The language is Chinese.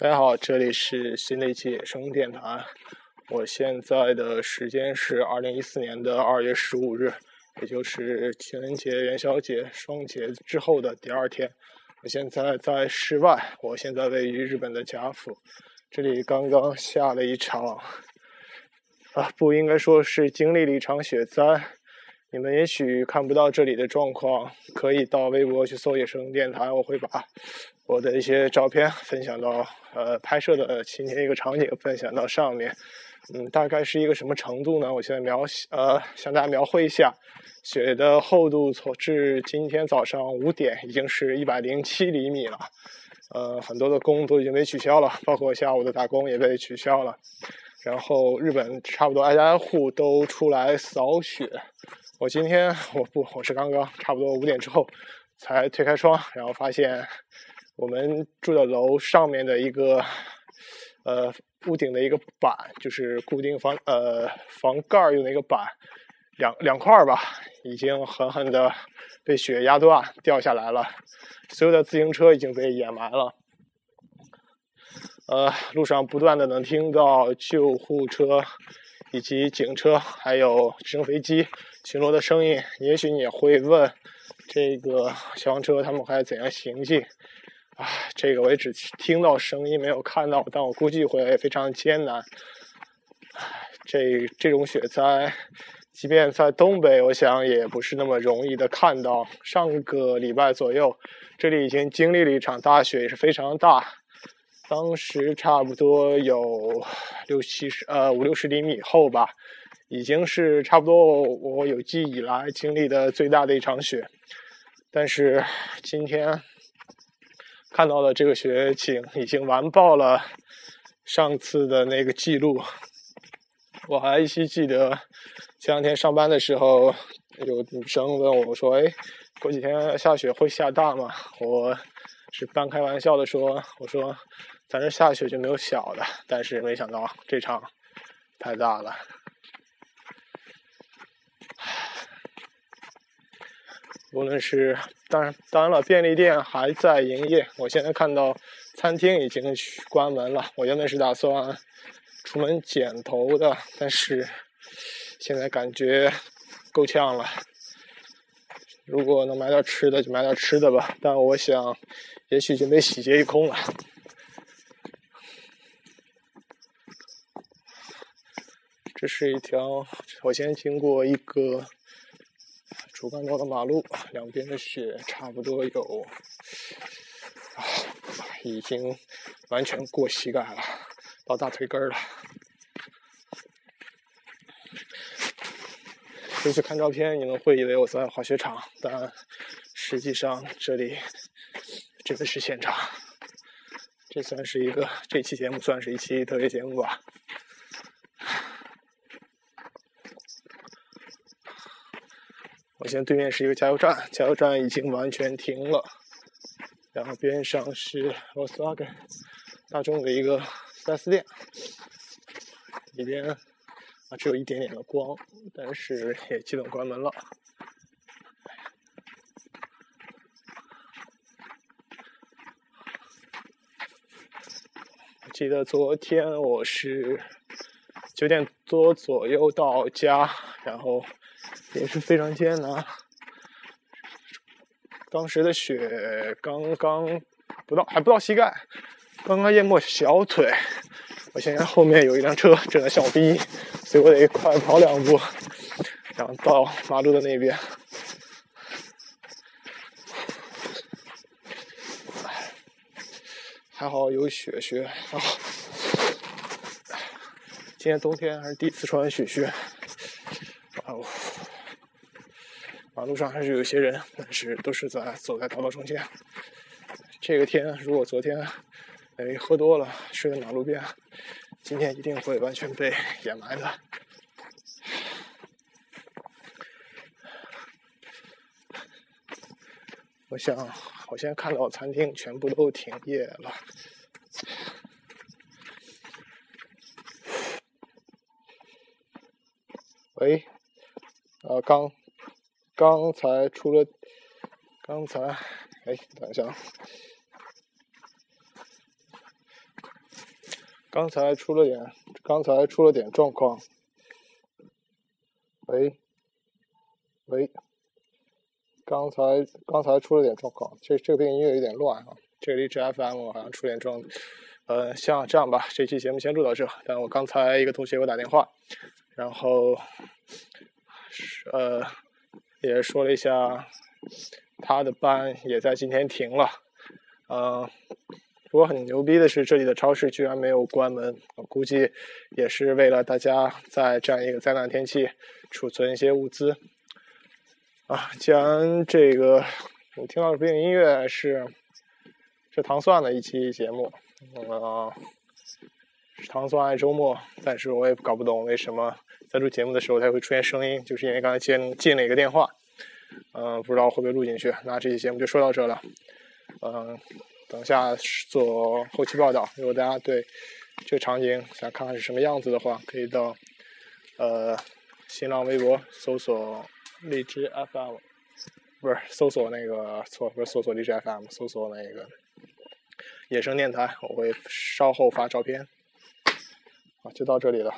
大家好，这里是新的一期野生电台。我现在的时间是二零一四年的二月十五日，也就是情人节、元宵节双节之后的第二天。我现在在室外，我现在位于日本的甲府，这里刚刚下了一场，啊，不应该说是经历了一场雪灾。你们也许看不到这里的状况，可以到微博去搜“野生电台”，我会把我的一些照片分享到呃拍摄的今天一个场景分享到上面。嗯，大概是一个什么程度呢？我现在描呃向大家描绘一下，雪的厚度从至今天早上五点已经是一百零七厘米了。呃，很多的工都已经被取消了，包括下午的打工也被取消了。然后日本差不多挨家挨户都出来扫雪。我今天我不我是刚刚差不多五点之后才推开窗，然后发现我们住的楼上面的一个呃屋顶的一个板，就是固定房呃房盖用的一个板，两两块吧，已经狠狠的被雪压断掉下来了，所有的自行车已经被掩埋了。呃，路上不断的能听到救护车以及警车还有直升飞机。巡逻的声音，也许你会问，这个消防车他们还怎样行进？啊，这个我也只听到声音，没有看到，但我估计会非常艰难。这这种雪灾，即便在东北，我想也不是那么容易的看到。上个礼拜左右，这里已经经历了一场大雪，也是非常大，当时差不多有六七十呃五六十厘米厚吧。已经是差不多我有记忆以来经历的最大的一场雪，但是今天看到的这个雪景已经完爆了上次的那个记录。我还依稀记得前两天上班的时候，有女生问我说：“哎，过几天下雪会下大吗？”我是半开玩笑的说：“我说咱这下雪就没有小的。”但是没想到这场太大了。无论是当然，当然了，便利店还在营业。我现在看到餐厅已经关门了。我原本是打算出门剪头的，但是现在感觉够呛了。如果能买点吃的，就买点吃的吧。但我想，也许就被洗劫一空了。这是一条，我先经过一个。主干道的马路，两边的雪差不多有，啊，已经完全过膝盖了，到大腿根儿了。出去看照片，你们会以为我在滑雪场，但实际上这里真的是现场。这算是一个这期节目算是一期特别节目吧。我现在对面是一个加油站，加油站已经完全停了，然后边上是 Volkswagen 大众的一个 4S 店，里边啊只有一点点的光，但是也基本关门了。记得昨天我是九点多左右到家，然后。也是非常艰难。当时的雪刚刚不到，还不到膝盖，刚刚淹没小腿。我现在后面有一辆车正在向我逼，所以我得快跑两步，然后到马路的那边。还好有雪靴，今年冬天还是第一次穿雪靴。马路上还是有一些人，但是都是在走在道路中间。这个天，如果昨天哎喝多了睡在马路边，今天一定会完全被掩埋的。我想，我现在看到餐厅全部都停业了。喂，啊刚。刚才出了，刚才，哎，等一下，刚才出了点，刚才出了点状况。喂，喂，刚才刚才出了点状况，这这边音乐有点乱啊。这里 GFM 好像出点状，呃，像这样吧，这期节目先录到这。但我刚才一个同学给我打电话，然后，呃，也说了一下，他的班也在今天停了，嗯。不过很牛逼的是，这里的超市居然没有关门，我估计也是为了大家在这样一个灾难天气储存一些物资。啊，既然这个我听到的背景音乐是是糖蒜的一期节目，呃，糖蒜爱周末，但是我也搞不懂为什么在录节目的时候它会出现声音，就是因为刚才接进了一个电话，嗯，不知道会不会录进去。那这期节目就说到这了，嗯。等下做后期报道。如果大家对这个场景想看看是什么样子的话，可以到呃新浪微博搜索荔枝 FM，不是搜索那个错，不是搜索荔枝 FM，搜索那个野生电台。我会稍后发照片。好，就到这里了。